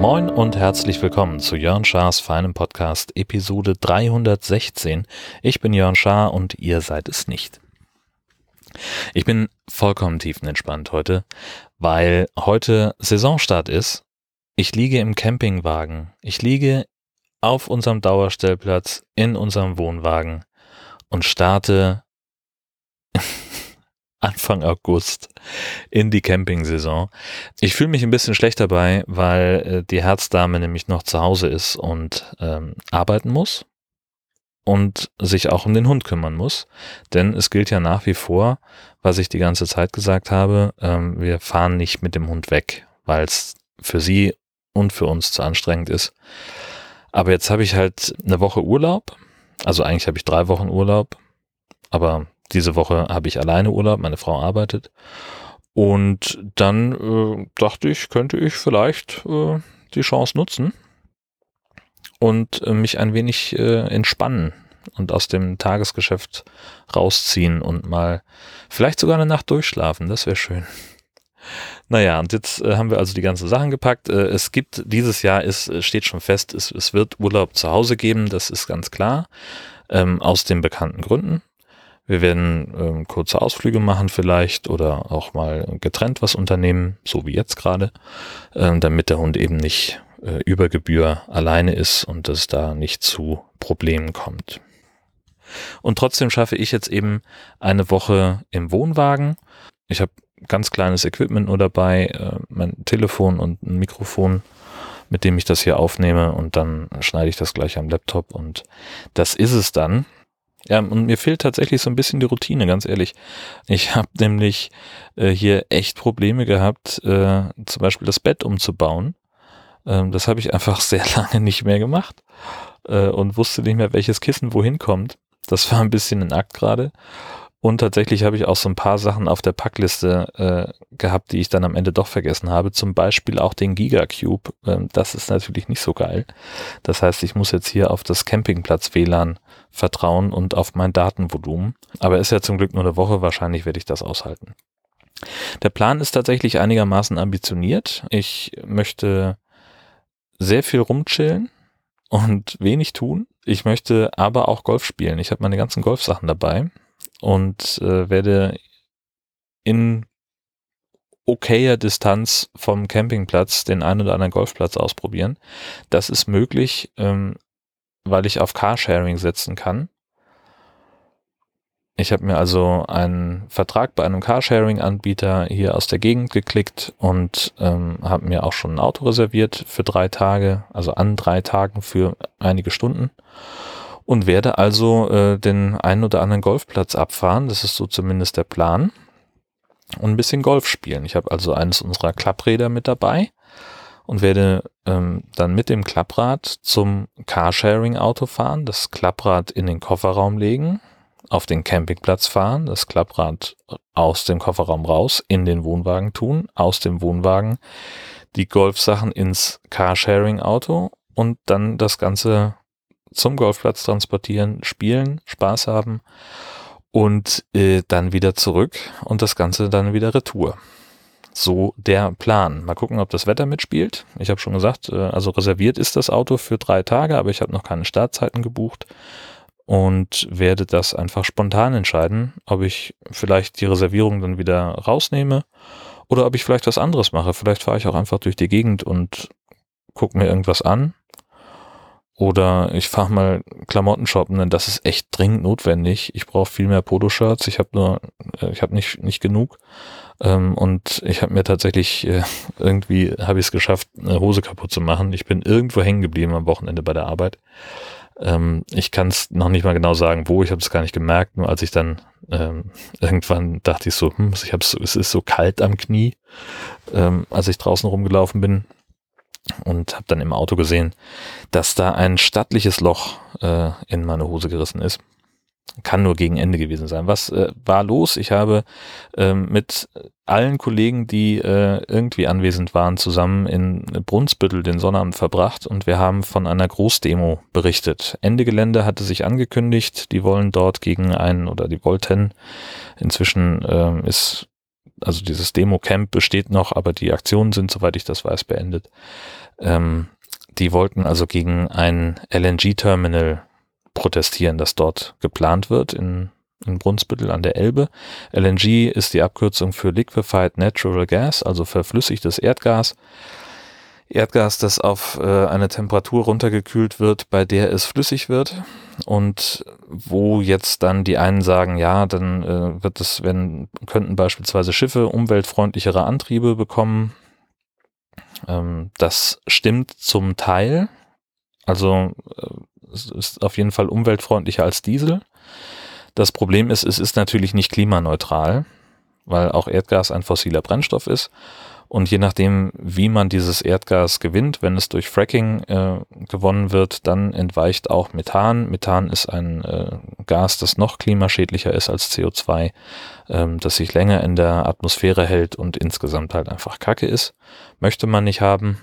Moin und herzlich willkommen zu Jörn Schars feinem Podcast Episode 316. Ich bin Jörn Schaar und ihr seid es nicht. Ich bin vollkommen tiefenentspannt heute, weil heute Saisonstart ist. Ich liege im Campingwagen. Ich liege auf unserem Dauerstellplatz in unserem Wohnwagen und starte Anfang August in die Campingsaison. Ich fühle mich ein bisschen schlecht dabei, weil äh, die Herzdame nämlich noch zu Hause ist und ähm, arbeiten muss und sich auch um den Hund kümmern muss. Denn es gilt ja nach wie vor, was ich die ganze Zeit gesagt habe, ähm, wir fahren nicht mit dem Hund weg, weil es für sie und für uns zu anstrengend ist. Aber jetzt habe ich halt eine Woche Urlaub. Also eigentlich habe ich drei Wochen Urlaub, aber diese Woche habe ich alleine Urlaub, meine Frau arbeitet. Und dann äh, dachte ich, könnte ich vielleicht äh, die Chance nutzen und äh, mich ein wenig äh, entspannen und aus dem Tagesgeschäft rausziehen und mal vielleicht sogar eine Nacht durchschlafen. Das wäre schön. Naja, und jetzt äh, haben wir also die ganzen Sachen gepackt. Äh, es gibt dieses Jahr, ist, steht schon fest, es, es wird Urlaub zu Hause geben, das ist ganz klar, ähm, aus den bekannten Gründen. Wir werden ähm, kurze Ausflüge machen vielleicht oder auch mal getrennt was unternehmen, so wie jetzt gerade, ähm, damit der Hund eben nicht äh, über Gebühr alleine ist und es da nicht zu Problemen kommt. Und trotzdem schaffe ich jetzt eben eine Woche im Wohnwagen. Ich habe ganz kleines Equipment nur dabei, äh, mein Telefon und ein Mikrofon, mit dem ich das hier aufnehme und dann schneide ich das gleich am Laptop und das ist es dann. Ja, und mir fehlt tatsächlich so ein bisschen die Routine, ganz ehrlich. Ich habe nämlich äh, hier echt Probleme gehabt, äh, zum Beispiel das Bett umzubauen. Ähm, das habe ich einfach sehr lange nicht mehr gemacht äh, und wusste nicht mehr, welches Kissen wohin kommt. Das war ein bisschen ein Akt gerade. Und tatsächlich habe ich auch so ein paar Sachen auf der Packliste äh, gehabt, die ich dann am Ende doch vergessen habe. Zum Beispiel auch den Gigacube. Ähm, das ist natürlich nicht so geil. Das heißt, ich muss jetzt hier auf das Campingplatz WLAN vertrauen und auf mein Datenvolumen. Aber ist ja zum Glück nur eine Woche. Wahrscheinlich werde ich das aushalten. Der Plan ist tatsächlich einigermaßen ambitioniert. Ich möchte sehr viel rumchillen und wenig tun. Ich möchte aber auch Golf spielen. Ich habe meine ganzen Golfsachen dabei und äh, werde in okayer Distanz vom Campingplatz den einen oder anderen Golfplatz ausprobieren. Das ist möglich, ähm, weil ich auf Carsharing setzen kann. Ich habe mir also einen Vertrag bei einem Carsharing-Anbieter hier aus der Gegend geklickt und ähm, habe mir auch schon ein Auto reserviert für drei Tage, also an drei Tagen für einige Stunden und werde also äh, den einen oder anderen Golfplatz abfahren. Das ist so zumindest der Plan. Und ein bisschen Golf spielen. Ich habe also eines unserer Klappräder mit dabei und werde ähm, dann mit dem Klapprad zum Carsharing-Auto fahren, das Klapprad in den Kofferraum legen, auf den Campingplatz fahren, das Klapprad aus dem Kofferraum raus, in den Wohnwagen tun, aus dem Wohnwagen die Golfsachen ins Carsharing-Auto und dann das Ganze zum Golfplatz transportieren, spielen, Spaß haben und äh, dann wieder zurück und das Ganze dann wieder retour. So der Plan. Mal gucken, ob das Wetter mitspielt. Ich habe schon gesagt, äh, also reserviert ist das Auto für drei Tage, aber ich habe noch keine Startzeiten gebucht und werde das einfach spontan entscheiden, ob ich vielleicht die Reservierung dann wieder rausnehme oder ob ich vielleicht was anderes mache. Vielleicht fahre ich auch einfach durch die Gegend und gucke mir irgendwas an oder ich fahre mal Klamotten shoppen, denn das ist echt dringend notwendig. Ich brauche viel mehr Poloshirts. Ich habe nur, äh, ich habe nicht nicht genug. Ähm, und ich habe mir tatsächlich äh, irgendwie habe ich es geschafft, eine Hose kaputt zu machen. Ich bin irgendwo hängen geblieben am Wochenende bei der Arbeit. Ähm, ich kann es noch nicht mal genau sagen, wo. Ich habe es gar nicht gemerkt. Nur als ich dann ähm, irgendwann dachte ich so, hm, ich habe es ist so kalt am Knie, ähm, als ich draußen rumgelaufen bin und habe dann im Auto gesehen, dass da ein stattliches Loch äh, in meine Hose gerissen ist. kann nur gegen Ende gewesen sein. Was äh, war los? Ich habe ähm, mit allen Kollegen, die äh, irgendwie anwesend waren, zusammen in Brunsbüttel den Sonnabend verbracht und wir haben von einer Großdemo berichtet. Ende Gelände hatte sich angekündigt, die wollen dort gegen einen oder die wollten. Inzwischen ähm, ist also dieses Demo-Camp besteht noch, aber die Aktionen sind, soweit ich das weiß, beendet. Ähm, die wollten also gegen ein LNG-Terminal protestieren, das dort geplant wird in, in Brunsbüttel an der Elbe. LNG ist die Abkürzung für Liquefied Natural Gas, also verflüssigtes Erdgas. Erdgas, das auf äh, eine Temperatur runtergekühlt wird, bei der es flüssig wird und wo jetzt dann die einen sagen, ja, dann äh, wird es, wenn könnten beispielsweise Schiffe umweltfreundlichere Antriebe bekommen. Ähm, das stimmt zum Teil. Also äh, es ist auf jeden Fall umweltfreundlicher als Diesel. Das Problem ist, es ist natürlich nicht klimaneutral, weil auch Erdgas ein fossiler Brennstoff ist und je nachdem, wie man dieses Erdgas gewinnt, wenn es durch Fracking äh, gewonnen wird, dann entweicht auch Methan. Methan ist ein äh, Gas, das noch klimaschädlicher ist als CO2, ähm, das sich länger in der Atmosphäre hält und insgesamt halt einfach Kacke ist. Möchte man nicht haben.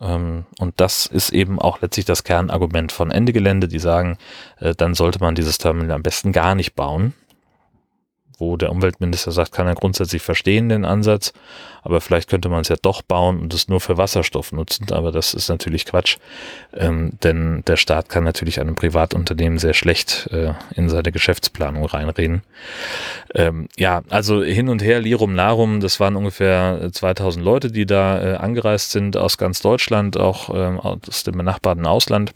Ähm, und das ist eben auch letztlich das Kernargument von Ende Gelände, die sagen, äh, dann sollte man dieses Terminal am besten gar nicht bauen wo der Umweltminister sagt, kann er grundsätzlich verstehen, den Ansatz, aber vielleicht könnte man es ja doch bauen und es nur für Wasserstoff nutzen, aber das ist natürlich Quatsch, ähm, denn der Staat kann natürlich einem Privatunternehmen sehr schlecht äh, in seine Geschäftsplanung reinreden. Ähm, ja, also hin und her, Lirum Larum, das waren ungefähr 2000 Leute, die da äh, angereist sind aus ganz Deutschland, auch äh, aus dem benachbarten Ausland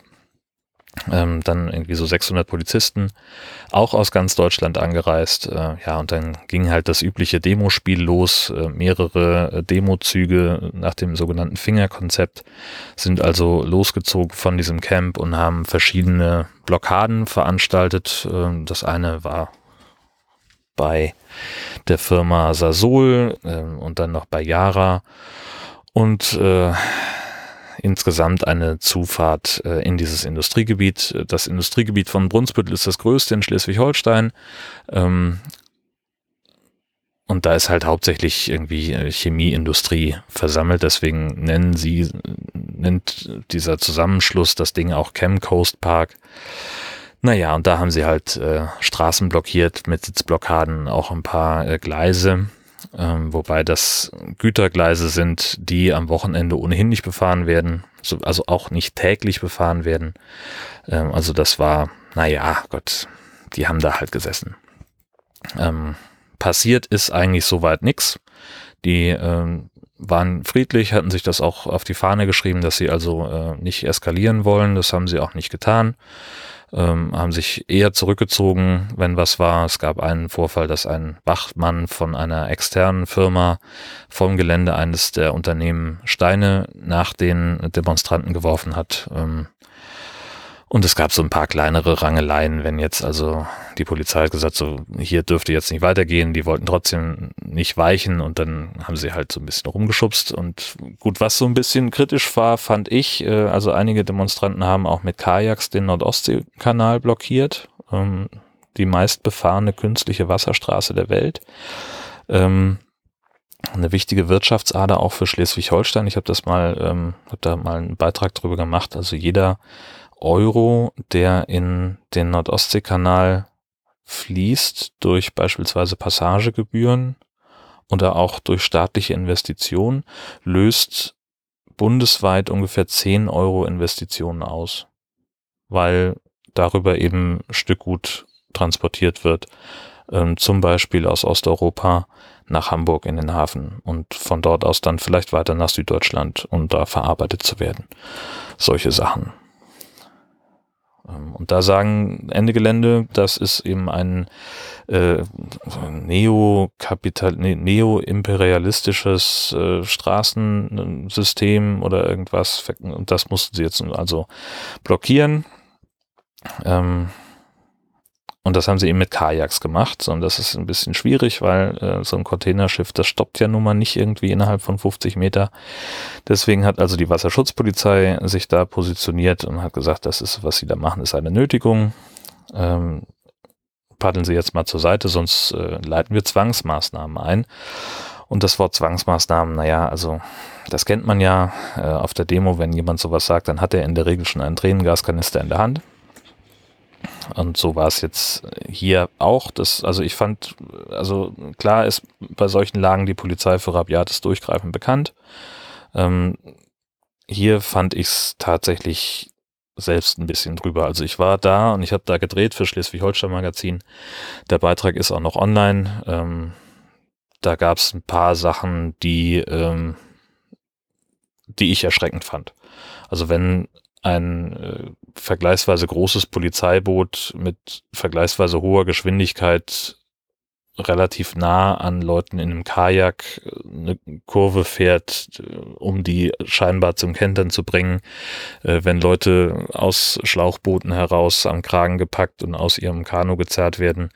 ähm, dann irgendwie so 600 Polizisten, auch aus ganz Deutschland angereist. Äh, ja, und dann ging halt das übliche Demospiel los. Äh, mehrere äh, Demozüge nach dem sogenannten Fingerkonzept sind also losgezogen von diesem Camp und haben verschiedene Blockaden veranstaltet. Äh, das eine war bei der Firma Sasol äh, und dann noch bei Yara. Und äh, insgesamt eine Zufahrt äh, in dieses Industriegebiet. Das Industriegebiet von Brunsbüttel ist das größte in Schleswig-Holstein. Ähm, und da ist halt hauptsächlich irgendwie äh, Chemieindustrie versammelt. Deswegen nennen sie, nennt dieser Zusammenschluss das Ding auch Chemcoast Park. Naja, und da haben sie halt äh, Straßen blockiert mit Sitzblockaden, auch ein paar äh, Gleise ähm, wobei das Gütergleise sind, die am Wochenende ohnehin nicht befahren werden, so, also auch nicht täglich befahren werden. Ähm, also das war, naja, Gott, die haben da halt gesessen. Ähm, passiert ist eigentlich soweit nix. Die ähm, waren friedlich, hatten sich das auch auf die Fahne geschrieben, dass sie also äh, nicht eskalieren wollen. Das haben sie auch nicht getan ähm, haben sich eher zurückgezogen, wenn was war. Es gab einen Vorfall, dass ein Wachmann von einer externen Firma vom Gelände eines der Unternehmen Steine nach den Demonstranten geworfen hat. Ähm, und es gab so ein paar kleinere Rangeleien, wenn jetzt also die Polizei hat gesagt, so hier dürfte jetzt nicht weitergehen, die wollten trotzdem nicht weichen und dann haben sie halt so ein bisschen rumgeschubst und gut, was so ein bisschen kritisch war, fand ich, äh, also einige Demonstranten haben auch mit Kajaks den Nordostseekanal blockiert, ähm, die meistbefahrene künstliche Wasserstraße der Welt. Ähm, eine wichtige Wirtschaftsader auch für Schleswig-Holstein. Ich habe das mal, ähm, habe da mal einen Beitrag drüber gemacht. Also jeder Euro, der in den Nordostseekanal fließt durch beispielsweise Passagegebühren oder auch durch staatliche Investitionen, löst bundesweit ungefähr 10 Euro Investitionen aus, weil darüber eben Stückgut transportiert wird, ähm, zum Beispiel aus Osteuropa nach Hamburg in den Hafen und von dort aus dann vielleicht weiter nach Süddeutschland, um da verarbeitet zu werden. Solche Sachen. Ähm, und da sagen Ende Gelände, das ist eben ein äh, Neo-Kapital, neo-imperialistisches äh, Straßensystem oder irgendwas. Und das mussten sie jetzt also blockieren. Ähm, und das haben sie eben mit Kajaks gemacht. Und das ist ein bisschen schwierig, weil äh, so ein Containerschiff, das stoppt ja nun mal nicht irgendwie innerhalb von 50 Meter. Deswegen hat also die Wasserschutzpolizei sich da positioniert und hat gesagt, das ist, was sie da machen, ist eine Nötigung. Ähm, paddeln Sie jetzt mal zur Seite, sonst äh, leiten wir Zwangsmaßnahmen ein. Und das Wort Zwangsmaßnahmen, naja, also das kennt man ja äh, auf der Demo, wenn jemand sowas sagt, dann hat er in der Regel schon einen Tränengaskanister in der Hand. Und so war es jetzt hier auch. Das, also ich fand, also klar ist bei solchen Lagen die Polizei für rabiates Durchgreifen bekannt. Ähm, hier fand ich es tatsächlich selbst ein bisschen drüber. Also ich war da und ich habe da gedreht für Schleswig-Holstein Magazin. Der Beitrag ist auch noch online. Ähm, da gab es ein paar Sachen, die, ähm, die ich erschreckend fand. Also wenn ein äh, vergleichsweise großes Polizeiboot mit vergleichsweise hoher Geschwindigkeit relativ nah an Leuten in einem Kajak eine Kurve fährt, äh, um die scheinbar zum Kentern zu bringen, äh, wenn Leute aus Schlauchbooten heraus am Kragen gepackt und aus ihrem Kanu gezerrt werden.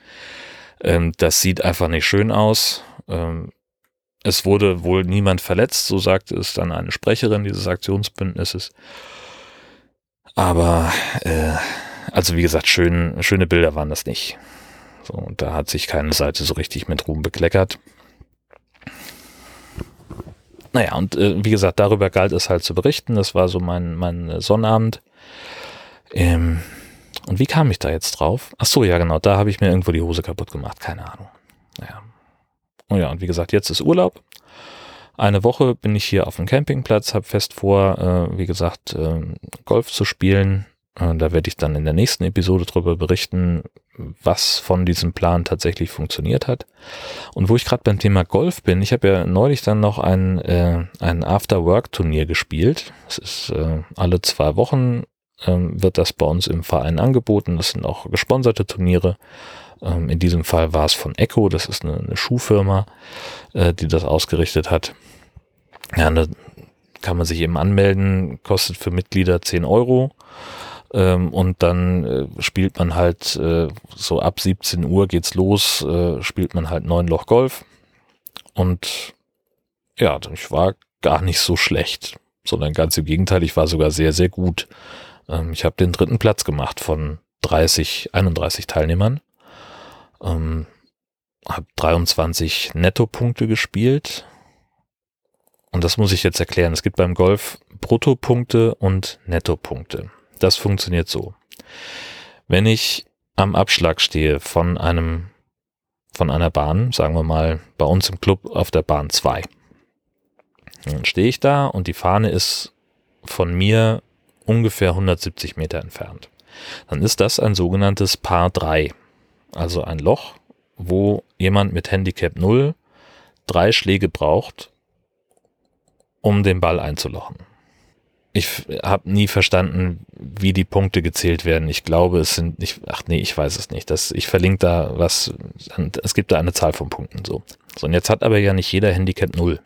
Ähm, das sieht einfach nicht schön aus. Ähm, es wurde wohl niemand verletzt, so sagte es dann eine Sprecherin dieses Aktionsbündnisses. Aber äh, also wie gesagt, schön, schöne Bilder waren das nicht. So, und da hat sich keine Seite so richtig mit Ruhm bekleckert. Naja, und äh, wie gesagt, darüber galt es halt zu berichten. Das war so mein, mein Sonnabend. Ähm, und wie kam ich da jetzt drauf? Ach so, ja genau, da habe ich mir irgendwo die Hose kaputt gemacht. Keine Ahnung. Naja. Oh ja, und wie gesagt, jetzt ist Urlaub. Eine Woche bin ich hier auf dem Campingplatz, habe fest vor, äh, wie gesagt, äh, Golf zu spielen. Äh, da werde ich dann in der nächsten Episode darüber berichten, was von diesem Plan tatsächlich funktioniert hat. Und wo ich gerade beim Thema Golf bin, ich habe ja neulich dann noch ein, äh, ein After-Work-Turnier gespielt. Das ist äh, alle zwei Wochen ähm, wird das bei uns im Verein angeboten. Das sind auch gesponserte Turniere. Ähm, in diesem Fall war es von Echo, das ist eine, eine Schuhfirma, äh, die das ausgerichtet hat. Ja, da kann man sich eben anmelden, kostet für Mitglieder 10 Euro. Ähm, und dann äh, spielt man halt äh, so ab 17 Uhr geht's los, äh, spielt man halt neun Loch Golf. Und ja, ich war gar nicht so schlecht, sondern ganz im Gegenteil, ich war sogar sehr, sehr gut. Ähm, ich habe den dritten Platz gemacht von 30, 31 Teilnehmern. Ähm, habe 23 Nettopunkte gespielt. Und das muss ich jetzt erklären. Es gibt beim Golf Bruttopunkte und Nettopunkte. Das funktioniert so. Wenn ich am Abschlag stehe von einem, von einer Bahn, sagen wir mal bei uns im Club auf der Bahn 2, dann stehe ich da und die Fahne ist von mir ungefähr 170 Meter entfernt. Dann ist das ein sogenanntes Paar 3, also ein Loch, wo jemand mit Handicap 0 drei Schläge braucht, um den Ball einzulochen ich habe nie verstanden, wie die Punkte gezählt werden. Ich glaube, es sind nicht, ach nee, ich weiß es nicht. Das, ich verlinke da was, es gibt da eine Zahl von Punkten so. So, und jetzt hat aber ja nicht jeder Handicap 0.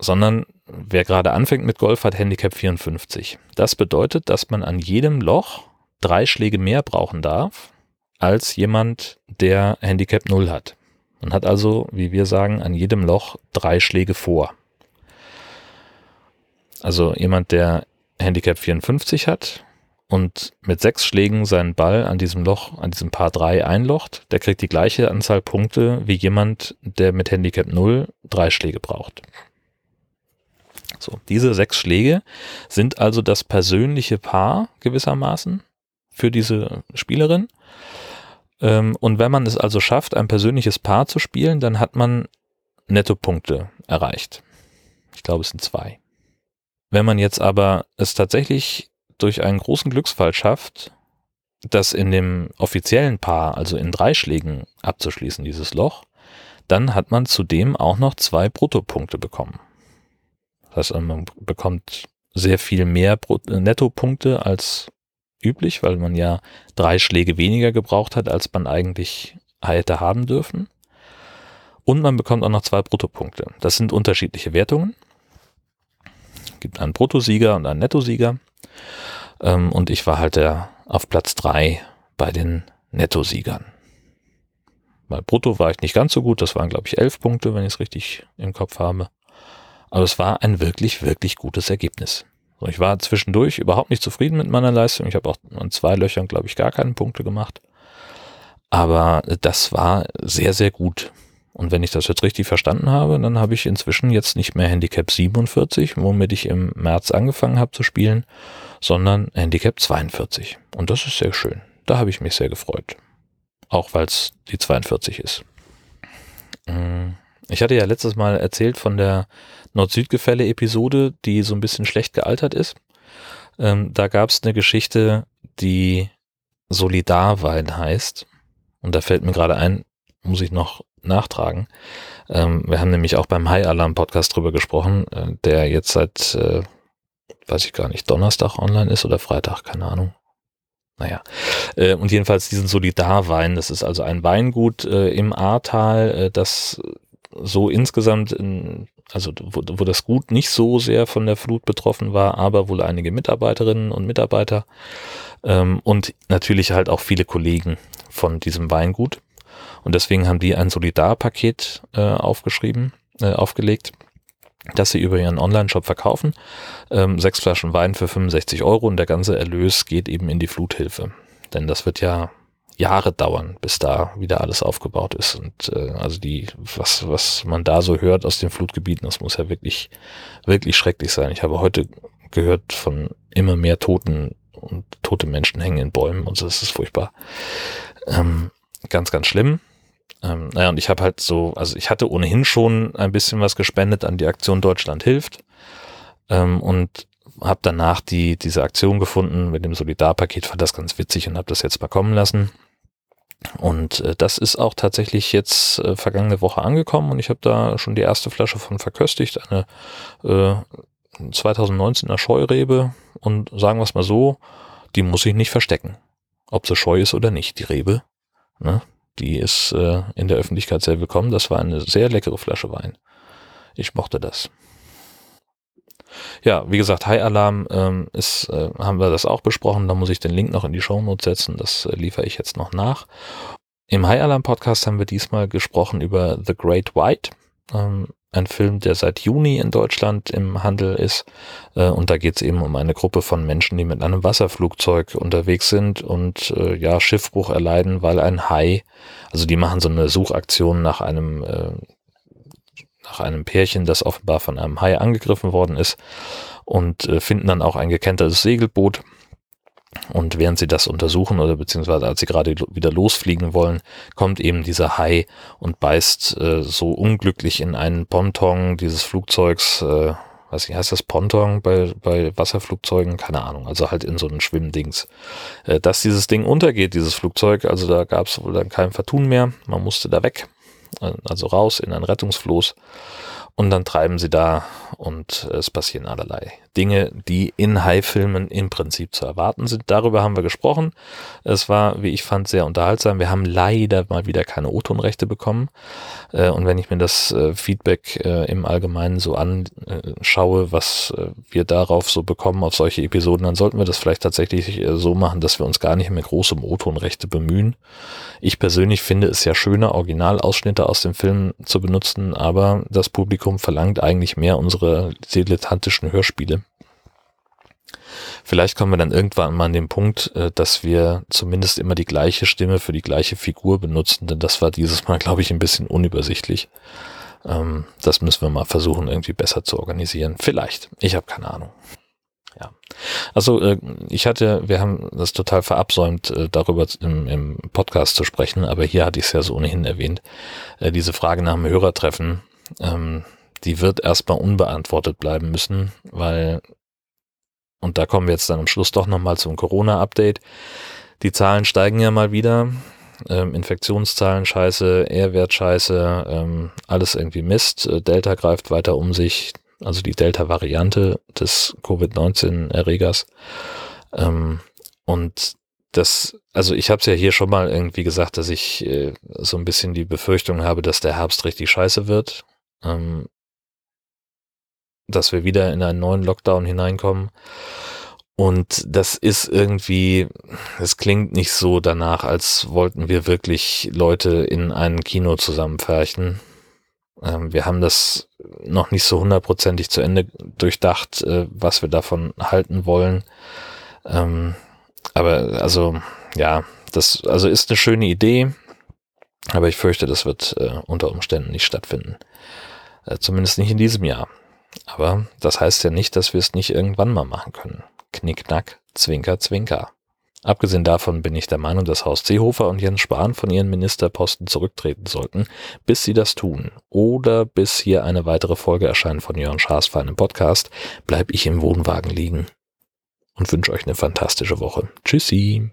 Sondern wer gerade anfängt mit Golf hat Handicap 54. Das bedeutet, dass man an jedem Loch drei Schläge mehr brauchen darf, als jemand, der Handicap 0 hat. Man hat also, wie wir sagen, an jedem Loch drei Schläge vor. Also jemand, der Handicap 54 hat und mit sechs Schlägen seinen Ball an diesem Loch, an diesem Paar 3 einlocht, der kriegt die gleiche Anzahl Punkte wie jemand, der mit Handicap 0 drei Schläge braucht. So, diese sechs Schläge sind also das persönliche Paar gewissermaßen für diese Spielerin. Ähm, und wenn man es also schafft, ein persönliches Paar zu spielen, dann hat man Nettopunkte erreicht. Ich glaube, es sind zwei. Wenn man jetzt aber es tatsächlich durch einen großen Glücksfall schafft, das in dem offiziellen Paar, also in drei Schlägen abzuschließen, dieses Loch, dann hat man zudem auch noch zwei Bruttopunkte bekommen. Das heißt, man bekommt sehr viel mehr Nettopunkte als üblich, weil man ja drei Schläge weniger gebraucht hat, als man eigentlich hätte haben dürfen. Und man bekommt auch noch zwei Bruttopunkte. Das sind unterschiedliche Wertungen gibt einen Bruttosieger und einen Nettosieger. Ähm, und ich war halt der auf Platz drei bei den Nettosiegern. Bei Brutto war ich nicht ganz so gut, das waren glaube ich elf Punkte, wenn ich es richtig im Kopf habe. Aber es war ein wirklich, wirklich gutes Ergebnis. ich war zwischendurch überhaupt nicht zufrieden mit meiner Leistung. Ich habe auch an zwei Löchern, glaube ich, gar keine Punkte gemacht. Aber das war sehr, sehr gut. Und wenn ich das jetzt richtig verstanden habe, dann habe ich inzwischen jetzt nicht mehr Handicap 47, womit ich im März angefangen habe zu spielen, sondern Handicap 42. Und das ist sehr schön. Da habe ich mich sehr gefreut. Auch weil es die 42 ist. Mm, ich hatte ja letztes Mal erzählt von der Nord-Süd-Gefälle-Episode, die so ein bisschen schlecht gealtert ist. Ähm, da gab es eine Geschichte, die Solidarwein heißt. Und da fällt mir gerade ein, muss ich noch nachtragen. Ähm, wir haben nämlich auch beim High Alarm Podcast drüber gesprochen, äh, der jetzt seit, äh, weiß ich gar nicht, Donnerstag online ist oder Freitag, keine Ahnung. Naja, äh, und jedenfalls diesen Solidarwein, das ist also ein Weingut äh, im Ahrtal, äh, das so insgesamt, in, also wo, wo das Gut nicht so sehr von der Flut betroffen war, aber wohl einige Mitarbeiterinnen und Mitarbeiter ähm, und natürlich halt auch viele Kollegen von diesem Weingut. Und deswegen haben die ein Solidarpaket äh, aufgeschrieben, äh, aufgelegt, das sie über ihren Online-Shop verkaufen. Ähm, sechs Flaschen Wein für 65 Euro und der ganze Erlös geht eben in die Fluthilfe. Denn das wird ja Jahre dauern, bis da wieder alles aufgebaut ist. Und äh, also die, was, was man da so hört aus den Flutgebieten, das muss ja wirklich, wirklich schrecklich sein. Ich habe heute gehört von immer mehr Toten und tote Menschen hängen in Bäumen und so, das ist furchtbar. Ähm, ganz, ganz schlimm. Ähm, naja, und ich habe halt so, also ich hatte ohnehin schon ein bisschen was gespendet an die Aktion Deutschland hilft ähm, und habe danach die diese Aktion gefunden mit dem Solidarpaket, fand das ganz witzig und habe das jetzt mal kommen lassen. Und äh, das ist auch tatsächlich jetzt äh, vergangene Woche angekommen und ich habe da schon die erste Flasche von verköstigt, eine äh, 2019er Scheurebe und sagen wir es mal so, die muss ich nicht verstecken. Ob sie scheu ist oder nicht, die Rebe. Ne? Die ist äh, in der Öffentlichkeit sehr willkommen. Das war eine sehr leckere Flasche Wein. Ich mochte das. Ja, wie gesagt, High Alarm ähm, ist, äh, haben wir das auch besprochen. Da muss ich den Link noch in die Show Notes setzen. Das äh, liefere ich jetzt noch nach. Im High Alarm Podcast haben wir diesmal gesprochen über The Great White. Ähm, ein Film, der seit Juni in Deutschland im Handel ist. Äh, und da geht es eben um eine Gruppe von Menschen, die mit einem Wasserflugzeug unterwegs sind und äh, ja, Schiffbruch erleiden, weil ein Hai, also die machen so eine Suchaktion nach einem, äh, nach einem Pärchen, das offenbar von einem Hai angegriffen worden ist und äh, finden dann auch ein gekentertes Segelboot und während sie das untersuchen oder beziehungsweise als sie gerade wieder losfliegen wollen, kommt eben dieser Hai und beißt äh, so unglücklich in einen Ponton dieses Flugzeugs, äh, was heißt das Ponton bei, bei Wasserflugzeugen? Keine Ahnung, also halt in so einen Schwimmdings. Äh, dass dieses Ding untergeht, dieses Flugzeug, also da gab es wohl dann kein Vertun mehr, man musste da weg, äh, also raus in ein Rettungsfloß und dann treiben sie da und es passieren allerlei Dinge, die in High-Filmen im Prinzip zu erwarten sind. Darüber haben wir gesprochen. Es war, wie ich fand, sehr unterhaltsam. Wir haben leider mal wieder keine O-Ton-Rechte bekommen. Äh, und wenn ich mir das äh, Feedback äh, im Allgemeinen so anschaue, was wir darauf so bekommen auf solche Episoden, dann sollten wir das vielleicht tatsächlich so machen, dass wir uns gar nicht mehr groß um O-Ton-Rechte bemühen. Ich persönlich finde es ja schöner, Originalausschnitte aus dem Film zu benutzen, aber das Publikum verlangt eigentlich mehr unsere dilettantischen Hörspiele. Vielleicht kommen wir dann irgendwann mal an den Punkt, äh, dass wir zumindest immer die gleiche Stimme für die gleiche Figur benutzen, denn das war dieses Mal, glaube ich, ein bisschen unübersichtlich. Ähm, das müssen wir mal versuchen, irgendwie besser zu organisieren. Vielleicht. Ich habe keine Ahnung. Ja. Also äh, ich hatte, wir haben das total verabsäumt, äh, darüber im, im Podcast zu sprechen, aber hier hatte ich es ja so ohnehin erwähnt. Diese Frage nach dem Hörertreffen, ähm, die wird erstmal unbeantwortet bleiben müssen, weil und da kommen wir jetzt dann am Schluss doch nochmal zum Corona-Update. Die Zahlen steigen ja mal wieder. Ähm, Infektionszahlen scheiße, R-Wert scheiße, ähm, alles irgendwie Mist. Äh, Delta greift weiter um sich, also die Delta-Variante des Covid-19-Erregers. Ähm, und das, also ich habe es ja hier schon mal irgendwie gesagt, dass ich äh, so ein bisschen die Befürchtung habe, dass der Herbst richtig scheiße wird. Ähm, dass wir wieder in einen neuen Lockdown hineinkommen. Und das ist irgendwie, es klingt nicht so danach, als wollten wir wirklich Leute in ein Kino zusammenfärchen. Ähm, wir haben das noch nicht so hundertprozentig zu Ende durchdacht, äh, was wir davon halten wollen. Ähm, aber also, ja, das also ist eine schöne Idee, aber ich fürchte, das wird äh, unter Umständen nicht stattfinden. Äh, zumindest nicht in diesem Jahr. Aber das heißt ja nicht, dass wir es nicht irgendwann mal machen können. Knickknack, Zwinker, Zwinker. Abgesehen davon bin ich der Meinung, dass Horst Seehofer und Jens Spahn von ihren Ministerposten zurücktreten sollten, bis sie das tun. Oder bis hier eine weitere Folge erscheint von Jörn Schaas für einen Podcast, bleib ich im Wohnwagen liegen und wünsche euch eine fantastische Woche. Tschüssi.